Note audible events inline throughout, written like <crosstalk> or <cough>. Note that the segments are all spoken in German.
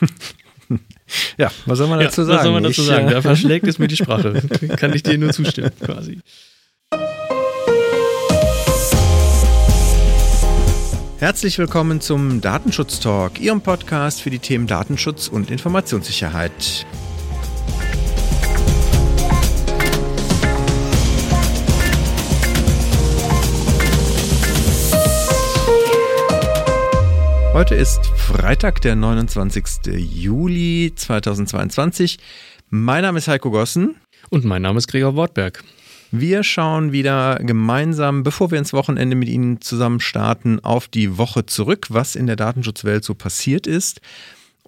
<laughs> ja, was soll man dazu ja, sagen? Was soll man dazu ich, sagen? Da verschlägt es mir die <laughs> Sprache. Kann ich dir nur zustimmen, quasi. Herzlich willkommen zum Datenschutz Talk, Ihrem Podcast für die Themen Datenschutz und Informationssicherheit. Heute ist Freitag, der 29. Juli 2022. Mein Name ist Heiko Gossen. Und mein Name ist Gregor Wortberg. Wir schauen wieder gemeinsam, bevor wir ins Wochenende mit Ihnen zusammen starten, auf die Woche zurück, was in der Datenschutzwelt so passiert ist.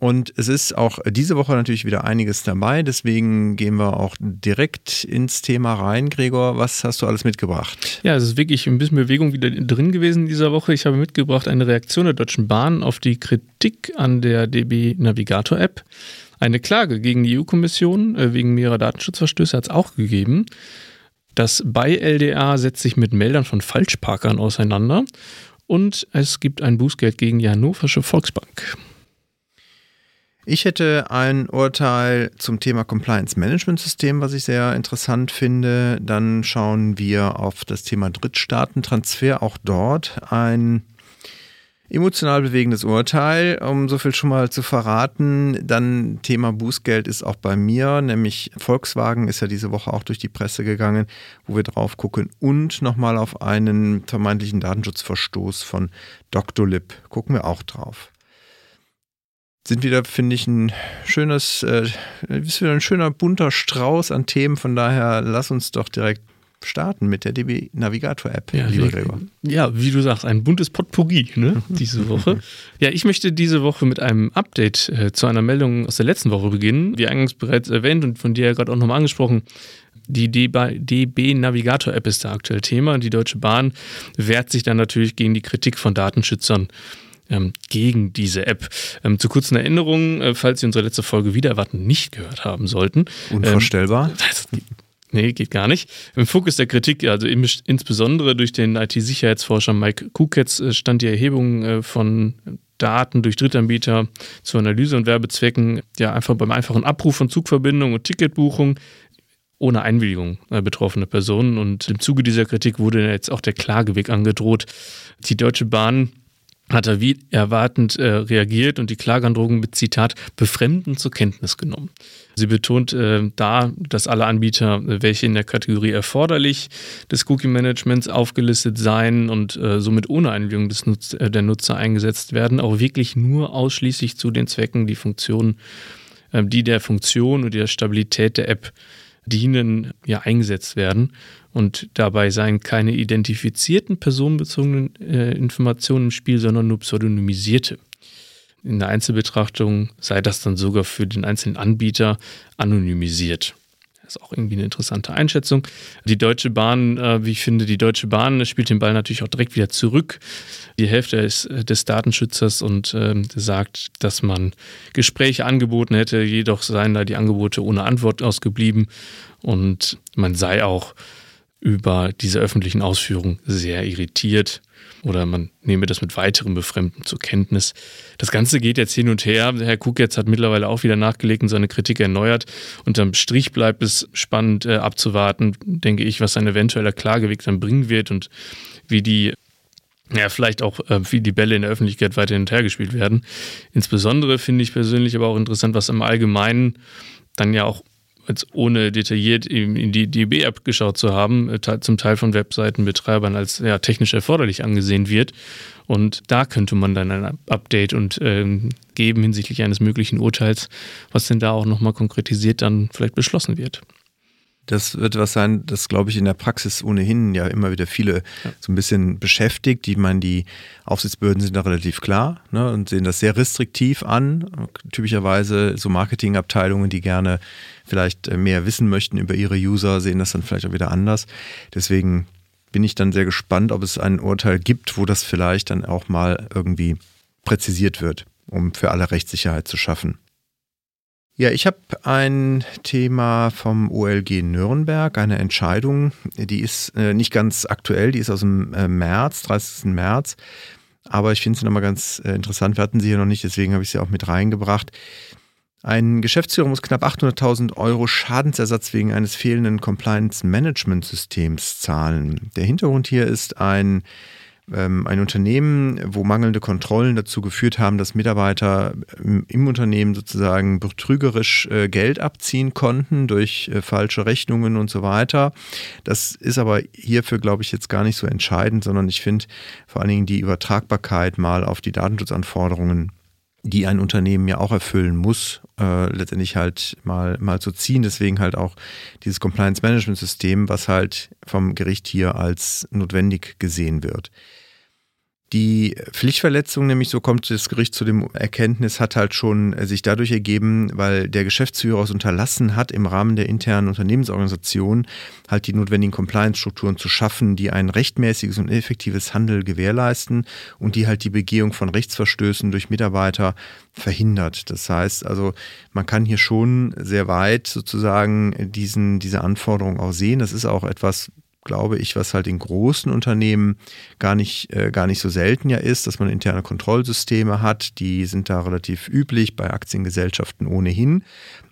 Und es ist auch diese Woche natürlich wieder einiges dabei. Deswegen gehen wir auch direkt ins Thema rein. Gregor, was hast du alles mitgebracht? Ja, es ist wirklich ein bisschen Bewegung wieder drin gewesen in dieser Woche. Ich habe mitgebracht eine Reaktion der Deutschen Bahn auf die Kritik an der DB Navigator App. Eine Klage gegen die EU-Kommission äh, wegen mehrerer Datenschutzverstöße hat es auch gegeben. Das BY-LDA setzt sich mit Meldern von Falschparkern auseinander und es gibt ein Bußgeld gegen die Hannoversche Volksbank. Ich hätte ein Urteil zum Thema Compliance Management System, was ich sehr interessant finde. Dann schauen wir auf das Thema Drittstaatentransfer. Auch dort ein Emotional bewegendes Urteil, um so viel schon mal zu verraten. Dann Thema Bußgeld ist auch bei mir, nämlich Volkswagen ist ja diese Woche auch durch die Presse gegangen, wo wir drauf gucken und nochmal auf einen vermeintlichen Datenschutzverstoß von Dr. Lip gucken wir auch drauf. Sind wieder, finde ich, ein schönes, äh, ist wieder ein schöner bunter Strauß an Themen. Von daher lass uns doch direkt starten mit der DB Navigator App, ja, lieber Gregor. Ja, wie du sagst, ein buntes Potpourri ne, <laughs> diese Woche. ja, ich möchte diese Woche mit einem Update äh, zu einer Meldung aus der letzten Woche beginnen. Wie eingangs bereits erwähnt und von dir ja gerade auch nochmal angesprochen, die DB Navigator App ist da aktuell Thema. Die Deutsche Bahn wehrt sich dann natürlich gegen die Kritik von Datenschützern ähm, gegen diese App. Ähm, zu kurzen Erinnerungen, äh, falls Sie unsere letzte Folge wieder erwarten nicht gehört haben sollten. Unvorstellbar. Ähm, Nee, geht gar nicht. Im Fokus der Kritik, also insbesondere durch den IT-Sicherheitsforscher Mike Kuketz, äh, stand die Erhebung äh, von Daten durch Drittanbieter zur Analyse und Werbezwecken, ja einfach beim einfachen Abruf von Zugverbindungen und Ticketbuchung ohne Einwilligung äh, betroffene Personen. Und im Zuge dieser Kritik wurde jetzt auch der Klageweg angedroht. Die Deutsche Bahn hat er wie erwartend äh, reagiert und die Klageandrohung mit Zitat befremden zur Kenntnis genommen. Sie betont äh, da, dass alle Anbieter, welche in der Kategorie erforderlich des Cookie-Managements aufgelistet seien und äh, somit ohne Einwilligung des Nutz äh, der Nutzer eingesetzt werden, auch wirklich nur ausschließlich zu den Zwecken, die Funktionen, äh, die der Funktion und der Stabilität der App dienen, ja eingesetzt werden. Und dabei seien keine identifizierten personenbezogenen äh, Informationen im Spiel, sondern nur pseudonymisierte. In der Einzelbetrachtung sei das dann sogar für den einzelnen Anbieter anonymisiert. Das ist auch irgendwie eine interessante Einschätzung. Die Deutsche Bahn, äh, wie ich finde, die Deutsche Bahn spielt den Ball natürlich auch direkt wieder zurück. Die Hälfte ist äh, des Datenschützers und äh, sagt, dass man Gespräche angeboten hätte, jedoch seien da die Angebote ohne Antwort ausgeblieben und man sei auch über diese öffentlichen Ausführungen sehr irritiert oder man nehme das mit weiterem Befremden zur Kenntnis. Das Ganze geht jetzt hin und her. Herr Kuketz hat mittlerweile auch wieder nachgelegt und seine Kritik erneuert. Unterm Strich bleibt es spannend äh, abzuwarten, denke ich, was ein eventueller Klageweg dann bringen wird und wie die ja, vielleicht auch, äh, wie die Bälle in der Öffentlichkeit weiter hin und her gespielt werden. Insbesondere finde ich persönlich aber auch interessant, was im Allgemeinen dann ja auch jetzt ohne detailliert in die DB-App geschaut zu haben, äh, zum Teil von Webseitenbetreibern als ja, technisch erforderlich angesehen wird. Und da könnte man dann ein Update und ähm, geben hinsichtlich eines möglichen Urteils, was denn da auch nochmal konkretisiert dann vielleicht beschlossen wird. Das wird was sein, das glaube ich in der Praxis ohnehin ja immer wieder viele ja. so ein bisschen beschäftigt. Die meinen, die Aufsichtsbehörden sind da relativ klar ne, und sehen das sehr restriktiv an. Typischerweise so Marketingabteilungen, die gerne vielleicht äh, mehr wissen möchten über ihre User, sehen das dann vielleicht auch wieder anders. Deswegen bin ich dann sehr gespannt, ob es ein Urteil gibt, wo das vielleicht dann auch mal irgendwie präzisiert wird, um für alle Rechtssicherheit zu schaffen. Ja, ich habe ein Thema vom OLG Nürnberg, eine Entscheidung, die ist äh, nicht ganz aktuell, die ist aus dem äh, März, 30. März. Aber ich finde sie nochmal ganz äh, interessant. Wir hatten sie hier noch nicht, deswegen habe ich sie auch mit reingebracht. Ein Geschäftsführer muss knapp 800.000 Euro Schadensersatz wegen eines fehlenden Compliance-Management-Systems zahlen. Der Hintergrund hier ist ein ein Unternehmen, wo mangelnde Kontrollen dazu geführt haben, dass Mitarbeiter im, Unternehmen sozusagen betrügerisch äh, Geld abziehen konnten durch äh, falsche Rechnungen und so weiter. Das ist aber hierfür, glaube ich, jetzt gar nicht so entscheidend, sondern ich finde vor allen Dingen die Übertragbarkeit mal auf die Datenschutzanforderungen die ein Unternehmen ja auch erfüllen muss, äh, letztendlich halt mal, mal zu ziehen. Deswegen halt auch dieses Compliance Management System, was halt vom Gericht hier als notwendig gesehen wird. Die Pflichtverletzung, nämlich so kommt das Gericht zu dem Erkenntnis, hat halt schon äh, sich dadurch ergeben, weil der Geschäftsführer es unterlassen hat, im Rahmen der internen Unternehmensorganisation halt die notwendigen Compliance-Strukturen zu schaffen, die ein rechtmäßiges und effektives Handel gewährleisten und die halt die Begehung von Rechtsverstößen durch Mitarbeiter verhindert. Das heißt also, man kann hier schon sehr weit sozusagen diesen, diese Anforderungen auch sehen. Das ist auch etwas, glaube ich, was halt in großen Unternehmen gar nicht, äh, gar nicht so selten ja ist, dass man interne Kontrollsysteme hat. Die sind da relativ üblich, bei Aktiengesellschaften ohnehin,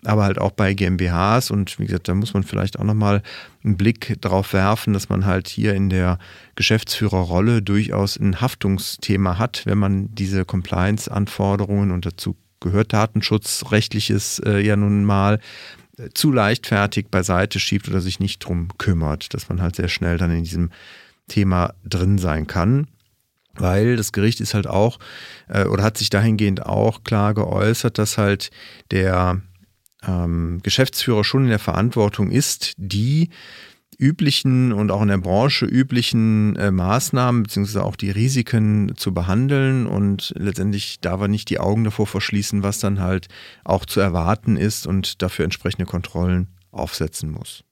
aber halt auch bei GmbHs. Und wie gesagt, da muss man vielleicht auch nochmal einen Blick drauf werfen, dass man halt hier in der Geschäftsführerrolle durchaus ein Haftungsthema hat, wenn man diese Compliance-Anforderungen und dazu gehört Datenschutzrechtliches äh, ja nun mal zu leichtfertig beiseite schiebt oder sich nicht drum kümmert, dass man halt sehr schnell dann in diesem Thema drin sein kann. Weil das Gericht ist halt auch äh, oder hat sich dahingehend auch klar geäußert, dass halt der ähm, Geschäftsführer schon in der Verantwortung ist, die üblichen und auch in der Branche üblichen äh, Maßnahmen beziehungsweise auch die Risiken zu behandeln und letztendlich darf er nicht die Augen davor verschließen, was dann halt auch zu erwarten ist und dafür entsprechende Kontrollen aufsetzen muss.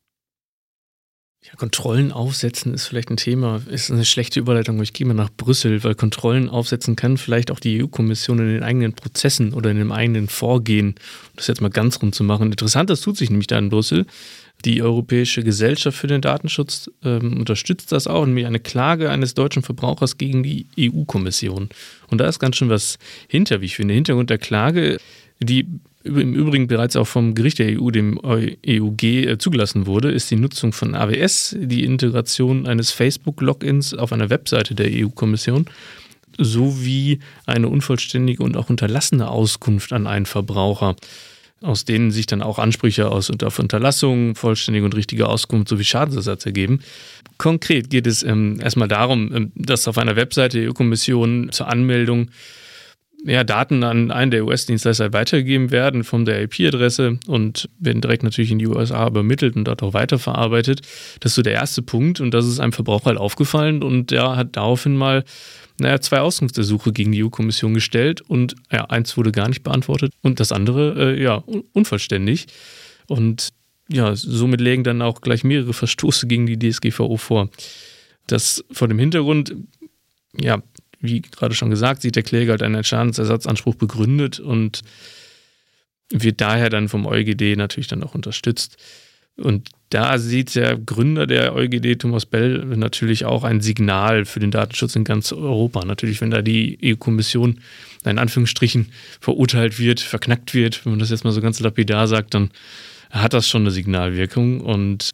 Ja, Kontrollen aufsetzen ist vielleicht ein Thema, ist eine schlechte Überleitung. Ich gehe mal nach Brüssel, weil Kontrollen aufsetzen kann vielleicht auch die EU-Kommission in den eigenen Prozessen oder in dem eigenen Vorgehen, um das jetzt mal ganz rund zu machen. Interessant, das tut sich nämlich da in Brüssel. Die Europäische Gesellschaft für den Datenschutz ähm, unterstützt das auch, nämlich eine Klage eines deutschen Verbrauchers gegen die EU-Kommission. Und da ist ganz schön was hinter, wie ich finde. Hintergrund der Klage, die im Übrigen bereits auch vom Gericht der EU, dem EUG, äh, zugelassen wurde, ist die Nutzung von AWS, die Integration eines Facebook-Logins auf einer Webseite der EU-Kommission sowie eine unvollständige und auch unterlassene Auskunft an einen Verbraucher aus denen sich dann auch Ansprüche aus und auf Unterlassung, vollständige und richtige Auskunft sowie Schadensersatz ergeben. Konkret geht es ähm, erstmal darum, ähm, dass auf einer Webseite der EU-Kommission zur Anmeldung ja, Daten an einen der US-Dienstleister weitergegeben werden von der IP-Adresse und werden direkt natürlich in die USA übermittelt und dort auch weiterverarbeitet. Das ist so der erste Punkt und das ist einem Verbraucher halt aufgefallen und der hat daraufhin mal naja, zwei Auskunftsersuche gegen die EU-Kommission gestellt und ja, eins wurde gar nicht beantwortet und das andere, äh, ja, unvollständig. Und ja, somit legen dann auch gleich mehrere Verstoße gegen die DSGVO vor. Das vor dem Hintergrund, ja, wie gerade schon gesagt, sieht der Kläger halt einen Schadensersatzanspruch begründet und wird daher dann vom EuGD natürlich dann auch unterstützt. Und da sieht der Gründer der EuGD, Thomas Bell, natürlich auch ein Signal für den Datenschutz in ganz Europa. Natürlich, wenn da die EU-Kommission in Anführungsstrichen verurteilt wird, verknackt wird, wenn man das jetzt mal so ganz lapidar sagt, dann hat das schon eine Signalwirkung und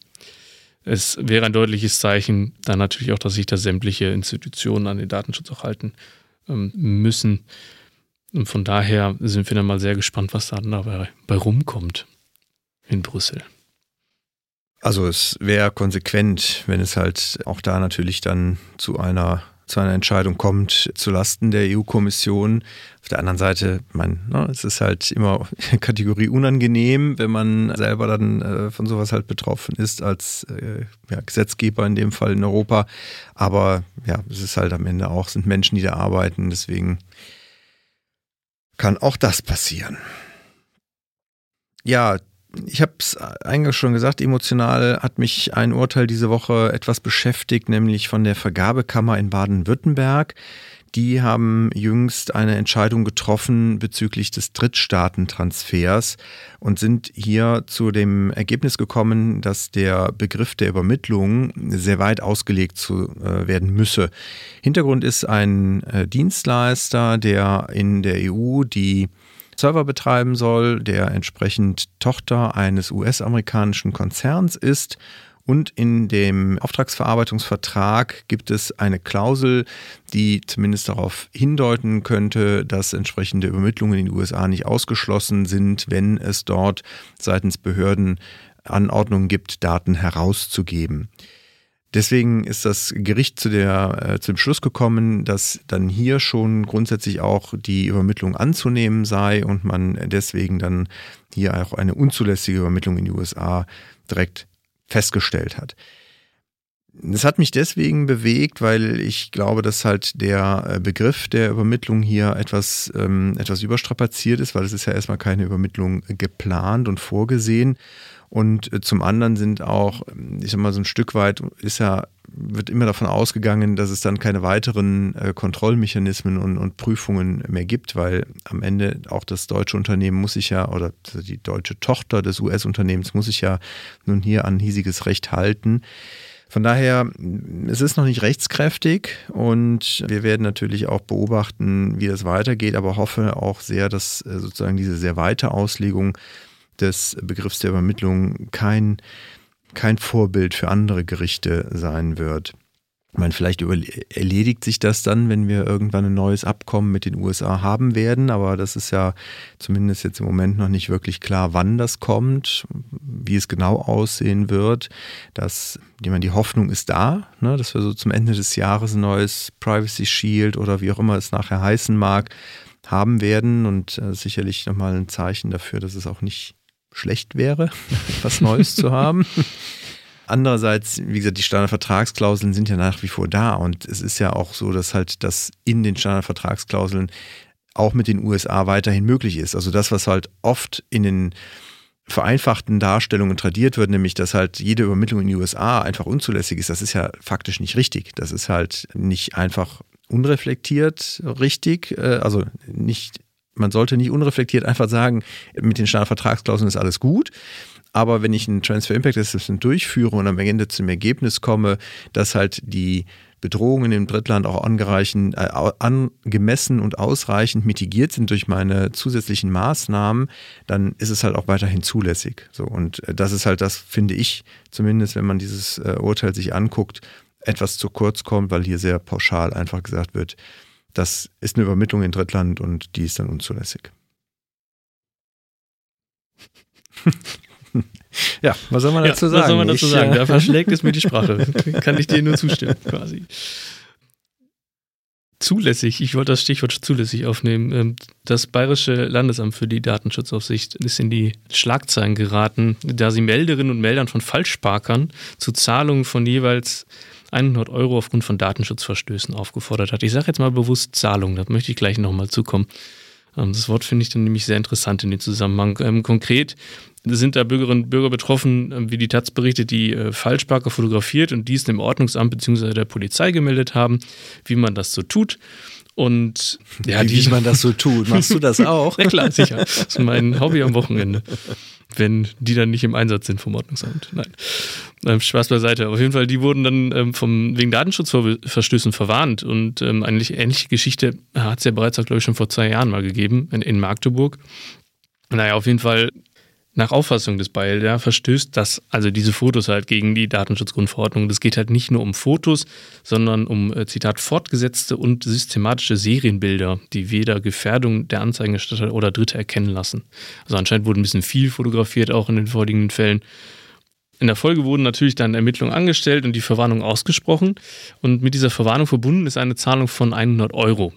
es wäre ein deutliches Zeichen dann natürlich auch, dass sich da sämtliche Institutionen an den Datenschutz auch halten ähm, müssen. Und von daher sind wir dann mal sehr gespannt, was da dabei bei rumkommt in Brüssel. Also es wäre konsequent, wenn es halt auch da natürlich dann zu einer zu einer Entscheidung kommt zu Lasten der EU-Kommission. Auf der anderen Seite, man, ne, es ist halt immer <laughs> Kategorie unangenehm, wenn man selber dann äh, von sowas halt betroffen ist als äh, ja, Gesetzgeber in dem Fall in Europa. Aber ja, es ist halt am Ende auch, sind Menschen, die da arbeiten, deswegen kann auch das passieren. Ja, ich habe es eingangs schon gesagt, emotional hat mich ein Urteil diese Woche etwas beschäftigt, nämlich von der Vergabekammer in Baden-Württemberg. die haben jüngst eine Entscheidung getroffen bezüglich des Drittstaatentransfers und sind hier zu dem Ergebnis gekommen, dass der Begriff der Übermittlung sehr weit ausgelegt zu äh, werden müsse. Hintergrund ist ein äh, Dienstleister, der in der EU die Server betreiben soll, der entsprechend Tochter eines US-amerikanischen Konzerns ist und in dem Auftragsverarbeitungsvertrag gibt es eine Klausel, die zumindest darauf hindeuten könnte, dass entsprechende Übermittlungen in die USA nicht ausgeschlossen sind, wenn es dort seitens Behörden Anordnungen gibt, Daten herauszugeben. Deswegen ist das Gericht zu, der, äh, zu dem Schluss gekommen, dass dann hier schon grundsätzlich auch die Übermittlung anzunehmen sei und man deswegen dann hier auch eine unzulässige Übermittlung in die USA direkt festgestellt hat. Das hat mich deswegen bewegt, weil ich glaube, dass halt der äh, Begriff der Übermittlung hier etwas, ähm, etwas überstrapaziert ist, weil es ist ja erstmal keine Übermittlung geplant und vorgesehen. Und äh, zum anderen sind auch, ich sag mal, so ein Stück weit ist ja, wird immer davon ausgegangen, dass es dann keine weiteren äh, Kontrollmechanismen und, und, Prüfungen mehr gibt, weil am Ende auch das deutsche Unternehmen muss sich ja, oder die deutsche Tochter des US-Unternehmens muss sich ja nun hier an hiesiges Recht halten. Von daher, es ist noch nicht rechtskräftig und wir werden natürlich auch beobachten, wie das weitergeht, aber hoffe auch sehr, dass äh, sozusagen diese sehr weite Auslegung des Begriffs der Übermittlung kein, kein Vorbild für andere Gerichte sein wird. Ich meine, vielleicht erledigt sich das dann, wenn wir irgendwann ein neues Abkommen mit den USA haben werden, aber das ist ja zumindest jetzt im Moment noch nicht wirklich klar, wann das kommt, wie es genau aussehen wird. Das, ich meine, die Hoffnung ist da, ne, dass wir so zum Ende des Jahres ein neues Privacy Shield oder wie auch immer es nachher heißen mag, haben werden und äh, sicherlich nochmal ein Zeichen dafür, dass es auch nicht schlecht wäre, <laughs> was Neues zu haben. <laughs> Andererseits, wie gesagt, die Standardvertragsklauseln sind ja nach wie vor da und es ist ja auch so, dass halt das in den Standardvertragsklauseln auch mit den USA weiterhin möglich ist. Also das, was halt oft in den vereinfachten Darstellungen tradiert wird, nämlich dass halt jede Übermittlung in die USA einfach unzulässig ist, das ist ja faktisch nicht richtig. Das ist halt nicht einfach unreflektiert richtig, äh, also nicht, man sollte nicht unreflektiert einfach sagen, mit den Standardvertragsklauseln ist alles gut, aber wenn ich ein Transfer Impact Assessment durchführe und am Ende zum Ergebnis komme, dass halt die Bedrohungen im Drittland auch angemessen äh, und ausreichend mitigiert sind durch meine zusätzlichen Maßnahmen, dann ist es halt auch weiterhin zulässig. So, und äh, das ist halt das, finde ich, zumindest wenn man dieses äh, Urteil sich anguckt, etwas zu kurz kommt, weil hier sehr pauschal einfach gesagt wird, das ist eine Übermittlung in Drittland und die ist dann unzulässig. ja, was soll man dazu ja, sagen? Was soll man dazu ich, sagen? Da verschlägt es mir die Sprache. <laughs> Kann ich dir nur zustimmen, quasi. Zulässig, ich wollte das Stichwort zulässig aufnehmen. Ähm, das Bayerische Landesamt für die Datenschutzaufsicht ist in die Schlagzeilen geraten, da sie Melderinnen und Meldern von Falschparkern zu Zahlungen von jeweils 100 Euro aufgrund von Datenschutzverstößen aufgefordert hat. Ich sage jetzt mal bewusst Zahlungen, da möchte ich gleich nochmal zukommen. Ähm, das Wort finde ich dann nämlich sehr interessant in dem Zusammenhang. Ähm, konkret sind da Bürgerinnen und Bürger betroffen, äh, wie die Taz berichtet, die äh, Falschparker fotografiert und dies dem Ordnungsamt bzw. der Polizei gemeldet haben, wie man das so tut. Und ja, wie, wie man das so tut. Machst du das auch? <laughs> ja klar, sicher. Das ist mein Hobby am Wochenende. Wenn die dann nicht im Einsatz sind vom Ordnungsamt. Nein. Ähm, Spaß beiseite. Auf jeden Fall, die wurden dann ähm, vom, wegen Datenschutzverstößen verwarnt. Und ähm, eine ähnliche Geschichte hat es ja bereits, glaube ich, schon vor zwei Jahren mal gegeben in, in Magdeburg. Naja, auf jeden Fall nach Auffassung des Beil, ja, verstößt das, also diese Fotos halt gegen die Datenschutzgrundverordnung. Das geht halt nicht nur um Fotos, sondern um, äh, Zitat, fortgesetzte und systematische Serienbilder, die weder Gefährdung der Anzeigengestatter oder Dritte erkennen lassen. Also anscheinend wurde ein bisschen viel fotografiert, auch in den vorliegenden Fällen. In der Folge wurden natürlich dann Ermittlungen angestellt und die Verwarnung ausgesprochen. Und mit dieser Verwarnung verbunden ist eine Zahlung von 100 Euro.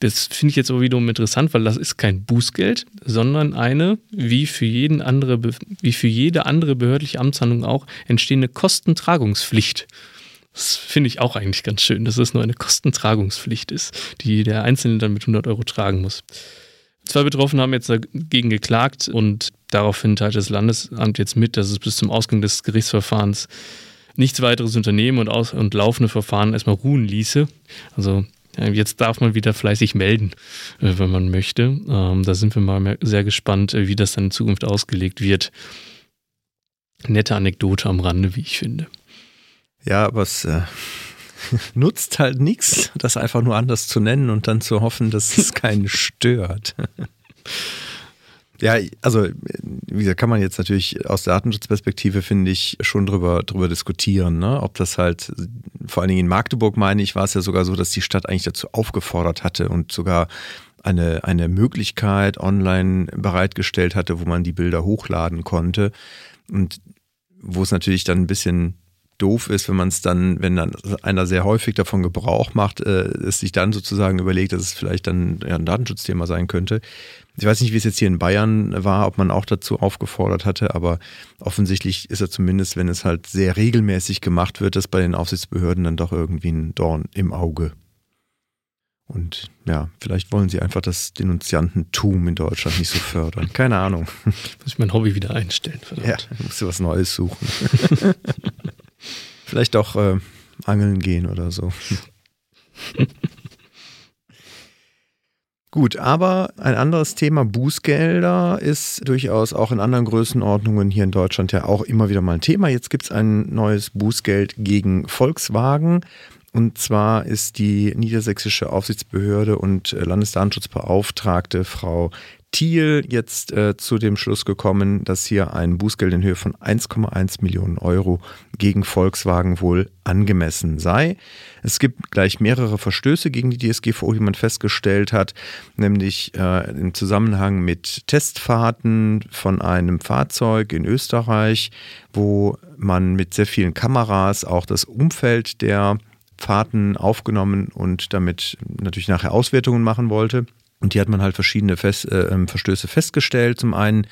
Das finde ich jetzt aber wiederum interessant, weil das ist kein Bußgeld, sondern eine, wie für, jeden andere, wie für jede andere behördliche Amtshandlung auch, entstehende Kostentragungspflicht. Das finde ich auch eigentlich ganz schön, dass es nur eine Kostentragungspflicht ist, die der Einzelne dann mit 100 Euro tragen muss. Zwei Betroffene haben jetzt dagegen geklagt und daraufhin teilt das Landesamt jetzt mit, dass es bis zum Ausgang des Gerichtsverfahrens nichts weiteres unternehmen und, aus und laufende Verfahren erstmal ruhen ließe. Also Jetzt darf man wieder fleißig melden, äh, wenn man möchte. Ähm, da sind wir mal sehr gespannt, äh, wie das dann in Zukunft ausgelegt wird. Nette Anekdote am Rande, wie ich finde. Ja, es äh, <laughs> nutzt halt nichts, das einfach nur anders zu nennen und dann zu hoffen, dass es <laughs> keinen stört. Ja, also wie gesagt, kann man jetzt natürlich aus Datenschutzperspektive, finde ich, schon drüber, drüber diskutieren, ne? ob das halt, vor allen Dingen in Magdeburg meine ich, war es ja sogar so, dass die Stadt eigentlich dazu aufgefordert hatte und sogar eine, eine Möglichkeit online bereitgestellt hatte, wo man die Bilder hochladen konnte. Und wo es natürlich dann ein bisschen doof ist, wenn man es dann, wenn dann einer sehr häufig davon Gebrauch macht, äh, es sich dann sozusagen überlegt, dass es vielleicht dann ja, ein Datenschutzthema sein könnte. Ich weiß nicht, wie es jetzt hier in Bayern war, ob man auch dazu aufgefordert hatte, aber offensichtlich ist er zumindest, wenn es halt sehr regelmäßig gemacht wird, das bei den Aufsichtsbehörden dann doch irgendwie ein Dorn im Auge. Und ja, vielleicht wollen sie einfach das Denunziantentum in Deutschland nicht so fördern. <laughs> Keine Ahnung. Muss ich mein Hobby wieder einstellen, verdammt. Ja, musst du was Neues suchen. <laughs> vielleicht auch äh, angeln gehen oder so. <laughs> Gut, aber ein anderes Thema, Bußgelder, ist durchaus auch in anderen Größenordnungen hier in Deutschland ja auch immer wieder mal ein Thema. Jetzt gibt es ein neues Bußgeld gegen Volkswagen. Und zwar ist die niedersächsische Aufsichtsbehörde und Landesdatenschutzbeauftragte Frau Thiel jetzt äh, zu dem Schluss gekommen, dass hier ein Bußgeld in Höhe von 1,1 Millionen Euro gegen Volkswagen wohl angemessen sei. Es gibt gleich mehrere Verstöße gegen die DSGVO, die man festgestellt hat, nämlich äh, im Zusammenhang mit Testfahrten von einem Fahrzeug in Österreich, wo man mit sehr vielen Kameras auch das Umfeld der Fahrten aufgenommen und damit natürlich nachher Auswertungen machen wollte. Und hier hat man halt verschiedene Fest, äh, ähm, Verstöße festgestellt. Zum einen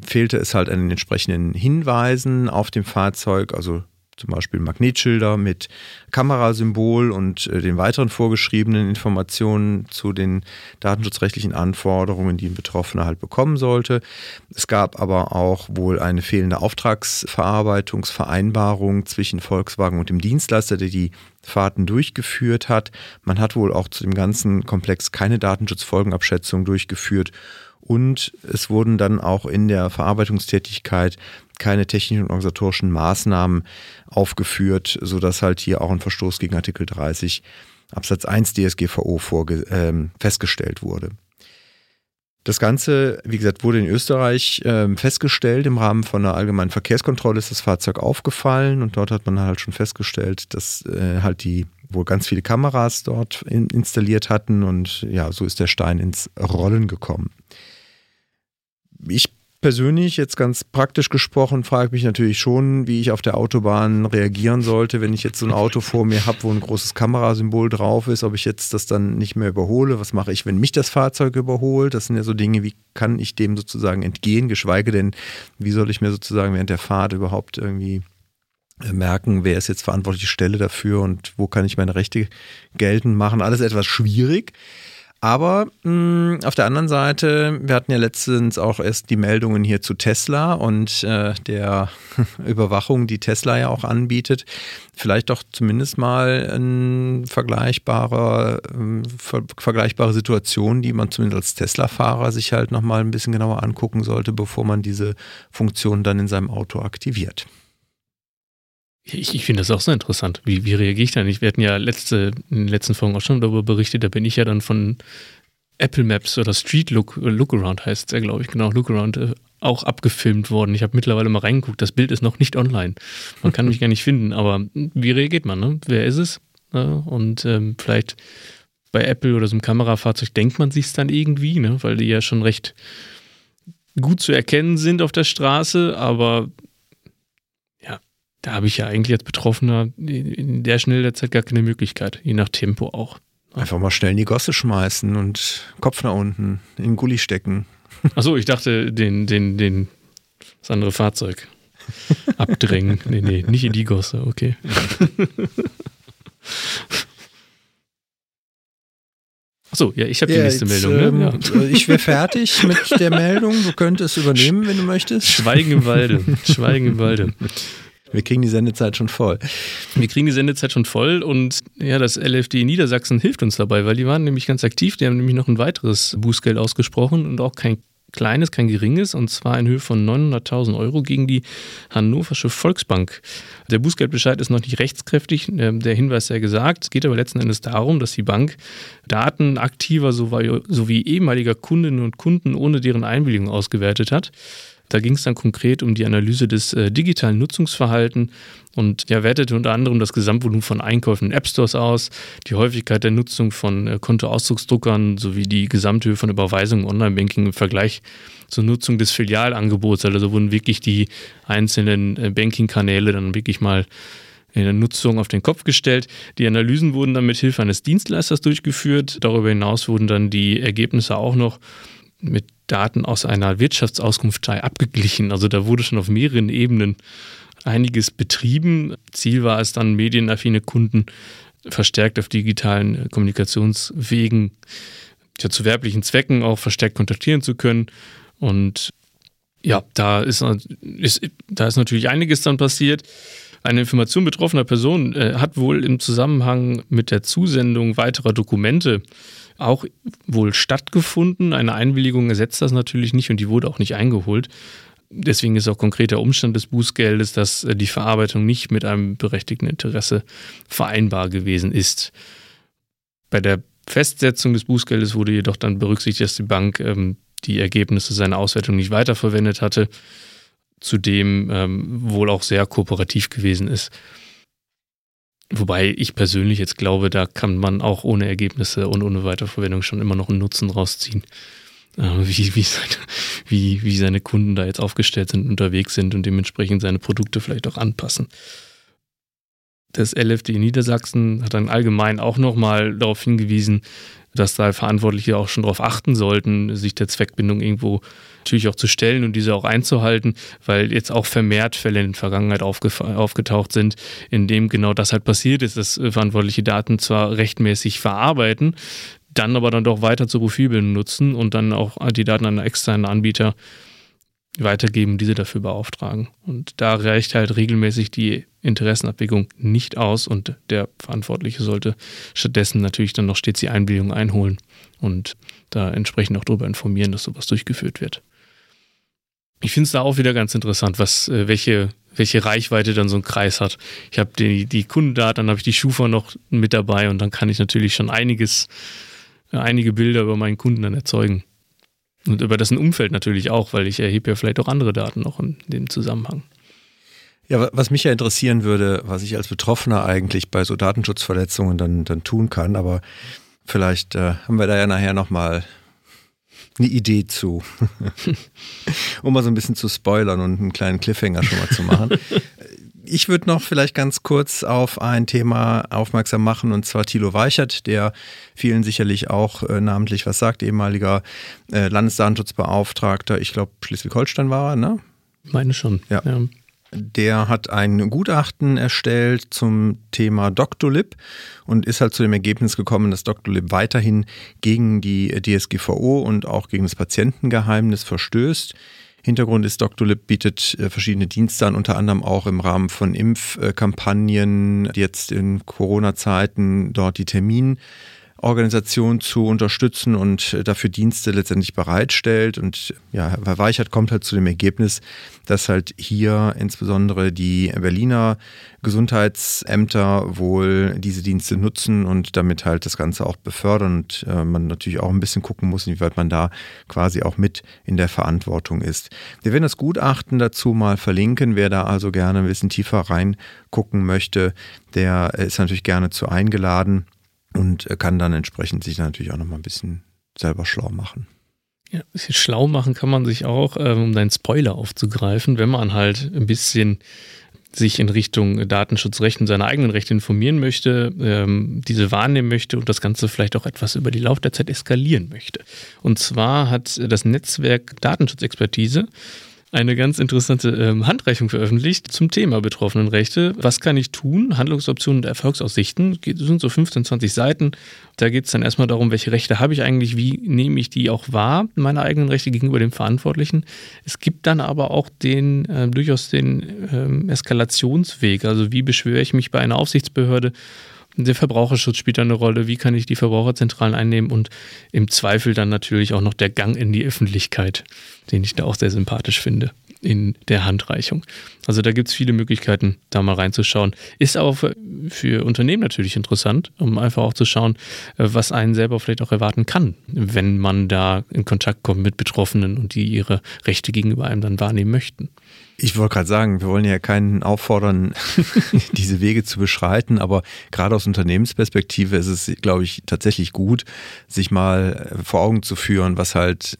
fehlte es halt an den entsprechenden Hinweisen auf dem Fahrzeug, also zum Beispiel Magnetschilder mit Kamerasymbol und äh, den weiteren vorgeschriebenen Informationen zu den datenschutzrechtlichen Anforderungen, die ein Betroffener halt bekommen sollte. Es gab aber auch wohl eine fehlende Auftragsverarbeitungsvereinbarung zwischen Volkswagen und dem Dienstleister, der die Fahrten durchgeführt hat. Man hat wohl auch zu dem ganzen Komplex keine Datenschutzfolgenabschätzung durchgeführt und es wurden dann auch in der Verarbeitungstätigkeit keine technischen und organisatorischen Maßnahmen aufgeführt, sodass halt hier auch ein Verstoß gegen Artikel 30 Absatz 1 DSGVO vorge äh, festgestellt wurde. Das Ganze, wie gesagt, wurde in Österreich äh, festgestellt. Im Rahmen von einer allgemeinen Verkehrskontrolle ist das Fahrzeug aufgefallen und dort hat man halt schon festgestellt, dass äh, halt die wohl ganz viele Kameras dort in, installiert hatten und ja, so ist der Stein ins Rollen gekommen. Ich persönlich, jetzt ganz praktisch gesprochen, frage mich natürlich schon, wie ich auf der Autobahn reagieren sollte, wenn ich jetzt so ein Auto vor mir habe, wo ein großes Kamerasymbol drauf ist, ob ich jetzt das dann nicht mehr überhole. Was mache ich, wenn mich das Fahrzeug überholt? Das sind ja so Dinge, wie kann ich dem sozusagen entgehen, geschweige denn, wie soll ich mir sozusagen während der Fahrt überhaupt irgendwie äh, merken, wer ist jetzt verantwortliche Stelle dafür und wo kann ich meine Rechte geltend machen. Alles etwas schwierig. Aber mh, mm, auf der anderen Seite, wir hatten ja letztens auch erst die Meldungen hier zu Tesla und äh, der <laughs> Überwachung, die Tesla ja auch anbietet. Vielleicht doch zumindest mal eine vergleichbare, äh, ver vergleichbare Situation, die man zumindest als Tesla-Fahrer sich halt nochmal ein bisschen genauer angucken sollte, bevor man diese Funktion dann in seinem Auto aktiviert. Ich, ich finde das auch sehr interessant. Wie, wie reagiere ich dann? Wir hatten ja letzte, in den letzten Folgen auch schon darüber berichtet, da bin ich ja dann von Apple Maps oder Street Look, Lookaround heißt es ja, glaube ich, genau, Lookaround, äh, auch abgefilmt worden. Ich habe mittlerweile mal reingeguckt, das Bild ist noch nicht online. Man kann mich gar nicht finden, aber wie reagiert man? Ne? Wer ist es? Ja, und ähm, vielleicht bei Apple oder so einem Kamerafahrzeug denkt man sich es dann irgendwie, ne? weil die ja schon recht gut zu erkennen sind auf der Straße, aber da habe ich ja eigentlich als Betroffener in der schnell der Zeit gar keine Möglichkeit, je nach Tempo auch. Einfach mal schnell in die Gosse schmeißen und Kopf nach unten in den Gully stecken. <laughs> Achso, ich dachte, den, den, den, das andere Fahrzeug <laughs> abdrängen. nee, nee, nicht in die Gosse, okay. Achso, ja, ich habe die ja, nächste jetzt, Meldung. Ne? Ähm, ja. Ich wäre fertig mit der Meldung. Du könntest übernehmen, wenn du möchtest. Schweigen im Walde. Schweigen im Walde. Wir kriegen die Sendezeit schon voll. Wir kriegen die Sendezeit schon voll und ja, das LFD Niedersachsen hilft uns dabei, weil die waren nämlich ganz aktiv. Die haben nämlich noch ein weiteres Bußgeld ausgesprochen und auch kein kleines, kein geringes, und zwar in Höhe von 900.000 Euro gegen die Hannoversche Volksbank. Der Bußgeldbescheid ist noch nicht rechtskräftig, ähm, der Hinweis sei gesagt. Es geht aber letzten Endes darum, dass die Bank Daten aktiver sowie ehemaliger Kundinnen und Kunden ohne deren Einwilligung ausgewertet hat. Da ging es dann konkret um die Analyse des äh, digitalen Nutzungsverhalten und ja, wertete unter anderem das Gesamtvolumen von Einkäufen in App Stores aus, die Häufigkeit der Nutzung von äh, Kontoausdrucksdruckern sowie die Gesamthöhe von Überweisungen Online-Banking im Vergleich zur Nutzung des Filialangebots. Also wurden wirklich die einzelnen äh, Banking-Kanäle dann wirklich mal in der Nutzung auf den Kopf gestellt. Die Analysen wurden dann mit Hilfe eines Dienstleisters durchgeführt. Darüber hinaus wurden dann die Ergebnisse auch noch mit Daten aus einer Wirtschaftsauskunftei abgeglichen. Also da wurde schon auf mehreren Ebenen einiges betrieben. Ziel war es dann, medienaffine Kunden verstärkt auf digitalen Kommunikationswegen ja, zu werblichen Zwecken auch verstärkt kontaktieren zu können. Und ja, da ist, ist, da ist natürlich einiges dann passiert. Eine Information betroffener Personen äh, hat wohl im Zusammenhang mit der Zusendung weiterer Dokumente auch wohl stattgefunden. Eine Einwilligung ersetzt das natürlich nicht und die wurde auch nicht eingeholt. Deswegen ist auch konkreter Umstand des Bußgeldes, dass äh, die Verarbeitung nicht mit einem berechtigten Interesse vereinbar gewesen ist. Bei der Festsetzung des Bußgeldes wurde jedoch dann berücksichtigt, dass die Bank ähm, die Ergebnisse seiner Auswertung nicht weiterverwendet hatte, zudem ähm, wohl auch sehr kooperativ gewesen ist. Wobei ich persönlich jetzt glaube, da kann man auch ohne Ergebnisse und ohne Weiterverwendung schon immer noch einen Nutzen rausziehen. Äh, wie, wie, seine, wie, wie seine Kunden da jetzt aufgestellt sind, unterwegs sind und dementsprechend seine Produkte vielleicht auch anpassen. Das LFD Niedersachsen hat dann allgemein auch nochmal darauf hingewiesen, dass da Verantwortliche auch schon darauf achten sollten, sich der Zweckbindung irgendwo natürlich auch zu stellen und diese auch einzuhalten, weil jetzt auch vermehrt Fälle in der Vergangenheit aufgetaucht sind, in dem genau das halt passiert ist, dass verantwortliche Daten zwar rechtmäßig verarbeiten, dann aber dann doch weiter zur Profilbildung nutzen und dann auch die Daten an externen Anbieter weitergeben, diese dafür beauftragen. Und da reicht halt regelmäßig die Interessenabwägung nicht aus und der Verantwortliche sollte stattdessen natürlich dann noch stets die Einwilligung einholen und da entsprechend auch darüber informieren, dass sowas durchgeführt wird. Ich finde es da auch wieder ganz interessant, was, äh, welche, welche Reichweite dann so ein Kreis hat. Ich habe die, die Kundendaten, dann habe ich die Schufa noch mit dabei und dann kann ich natürlich schon einiges, äh, einige Bilder über meinen Kunden dann erzeugen. Und über dessen Umfeld natürlich auch, weil ich erhebe ja vielleicht auch andere Daten noch in dem Zusammenhang. Ja, was mich ja interessieren würde, was ich als Betroffener eigentlich bei so Datenschutzverletzungen dann, dann tun kann, aber vielleicht äh, haben wir da ja nachher nochmal eine Idee zu. <laughs> um mal so ein bisschen zu spoilern und einen kleinen Cliffhanger schon mal zu machen. <laughs> Ich würde noch vielleicht ganz kurz auf ein Thema aufmerksam machen, und zwar Thilo Weichert, der vielen sicherlich auch äh, namentlich was sagt, ehemaliger äh, Landesdatenschutzbeauftragter. Ich glaube, Schleswig-Holstein war er, ne? Meine schon. ja. ja. Der hat ein Gutachten erstellt zum Thema Doctolib und ist halt zu dem Ergebnis gekommen, dass Doctolib weiterhin gegen die DSGVO und auch gegen das Patientengeheimnis verstößt. Hintergrund ist Doctolib bietet äh, verschiedene Dienste an, unter anderem auch im Rahmen von Impfkampagnen, jetzt in Corona-Zeiten dort die Termin Organisation zu unterstützen und äh, dafür Dienste letztendlich bereitstellt. Und ja, Herr Weichert kommt halt zu dem Ergebnis, dass halt hier insbesondere die Berliner Gesundheitsämter wohl diese Dienste nutzen und damit halt das Ganze auch befördern und äh, man natürlich auch ein bisschen gucken muss, inwieweit man da quasi auch mit in der Verantwortung ist. Wir werden das Gutachten dazu mal verlinken. Wer da also gerne ein bisschen tiefer reingucken möchte, der ist natürlich gerne zu eingeladen und kann dann entsprechend sich natürlich auch nochmal ein bisschen selber schlau machen. Ja, ein bisschen schlau machen kann man sich auch, ähm, um deinen Spoiler aufzugreifen, wenn man halt ein bisschen sich in Richtung Datenschutzrecht und seine eigenen Rechte informieren möchte, ähm, diese wahrnehmen möchte und das Ganze vielleicht auch etwas über die Lauf der Zeit eskalieren möchte. Und zwar hat das Netzwerk Datenschutzexpertise eine ganz interessante ähm, Handreichung veröffentlicht zum Thema Betroffenenrechte. Was kann ich tun? Handlungsoptionen und Erfolgsaussichten. Das sind so 15, 20 Seiten. Da geht es dann erstmal darum, welche Rechte habe ich eigentlich, wie nehme ich die auch wahr, meine eigenen Rechte gegenüber dem Verantwortlichen. Es gibt dann aber auch den äh, durchaus den ähm, Eskalationsweg. Also wie beschwöre ich mich bei einer Aufsichtsbehörde? Der Verbraucherschutz spielt da eine Rolle. Wie kann ich die Verbraucherzentralen einnehmen? Und im Zweifel dann natürlich auch noch der Gang in die Öffentlichkeit, den ich da auch sehr sympathisch finde in der Handreichung. Also da gibt es viele Möglichkeiten, da mal reinzuschauen. Ist aber für, für, Unternehmen natürlich interessant, um einfach auch zu schauen, äh, was einen selber vielleicht auch erwarten kann, wenn man da in Kontakt kommt mit Betroffenen und die ihre Rechte gegenüber einem dann wahrnehmen möchten. Ich wollte gerade sagen, wir wollen ja keinen auffordern, <laughs> diese Wege zu beschreiten, aber gerade aus Unternehmensperspektive ist es, glaube ich, tatsächlich gut, sich mal äh, vor Augen zu führen, was halt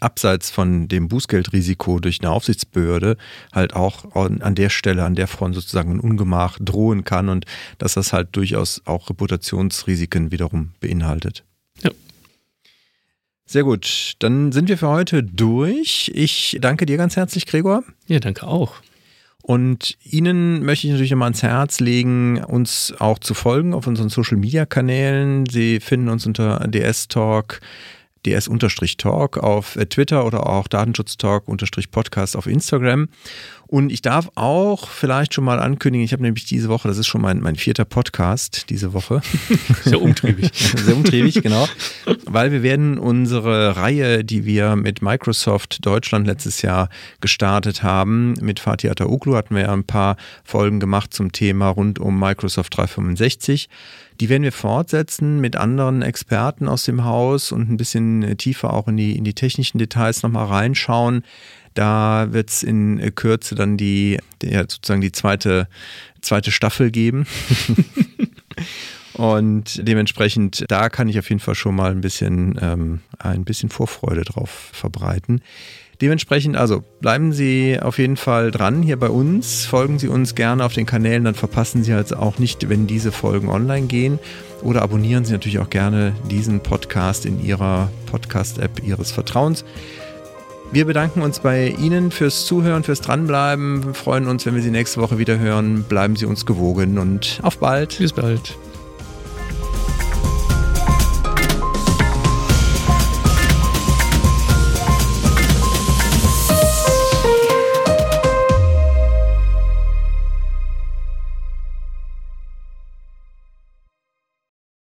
abseits von dem Bußgeldrisiko durch eine Aufsichtsbehörde halt auch an der Stelle, an der Front sozusagen ein Ungemach drohen kann und dass das halt durchaus auch Reputationsrisiken wiederum beinhaltet. Ja. Sehr gut, dann sind wir für heute durch. Ich danke dir ganz herzlich, Gregor. Ja, danke auch. Und Ihnen möchte ich natürlich nochmal ans Herz legen, uns auch zu folgen auf unseren Social Media Kanälen. Sie finden uns unter DS Talk, DS-Talk auf Twitter oder auch Datenschutz Talk-Podcast auf Instagram. Und ich darf auch vielleicht schon mal ankündigen, ich habe nämlich diese Woche, das ist schon mein, mein vierter Podcast diese Woche. <laughs> Sehr umtriebig. <laughs> Sehr umtriebig, genau. Weil wir werden unsere Reihe, die wir mit Microsoft Deutschland letztes Jahr gestartet haben, mit Fatih Ataoglu hatten wir ja ein paar Folgen gemacht zum Thema rund um Microsoft 365. Die werden wir fortsetzen mit anderen Experten aus dem Haus und ein bisschen tiefer auch in die, in die technischen Details nochmal reinschauen. Da wird es in Kürze dann die, die, sozusagen die zweite, zweite Staffel geben. <laughs> Und dementsprechend, da kann ich auf jeden Fall schon mal ein bisschen, ähm, ein bisschen Vorfreude drauf verbreiten. Dementsprechend, also bleiben Sie auf jeden Fall dran hier bei uns. Folgen Sie uns gerne auf den Kanälen, dann verpassen Sie halt auch nicht, wenn diese Folgen online gehen. Oder abonnieren Sie natürlich auch gerne diesen Podcast in Ihrer Podcast-App Ihres Vertrauens. Wir bedanken uns bei Ihnen fürs Zuhören, fürs Dranbleiben. Wir freuen uns, wenn wir Sie nächste Woche wieder hören. Bleiben Sie uns gewogen und auf bald. Bis bald.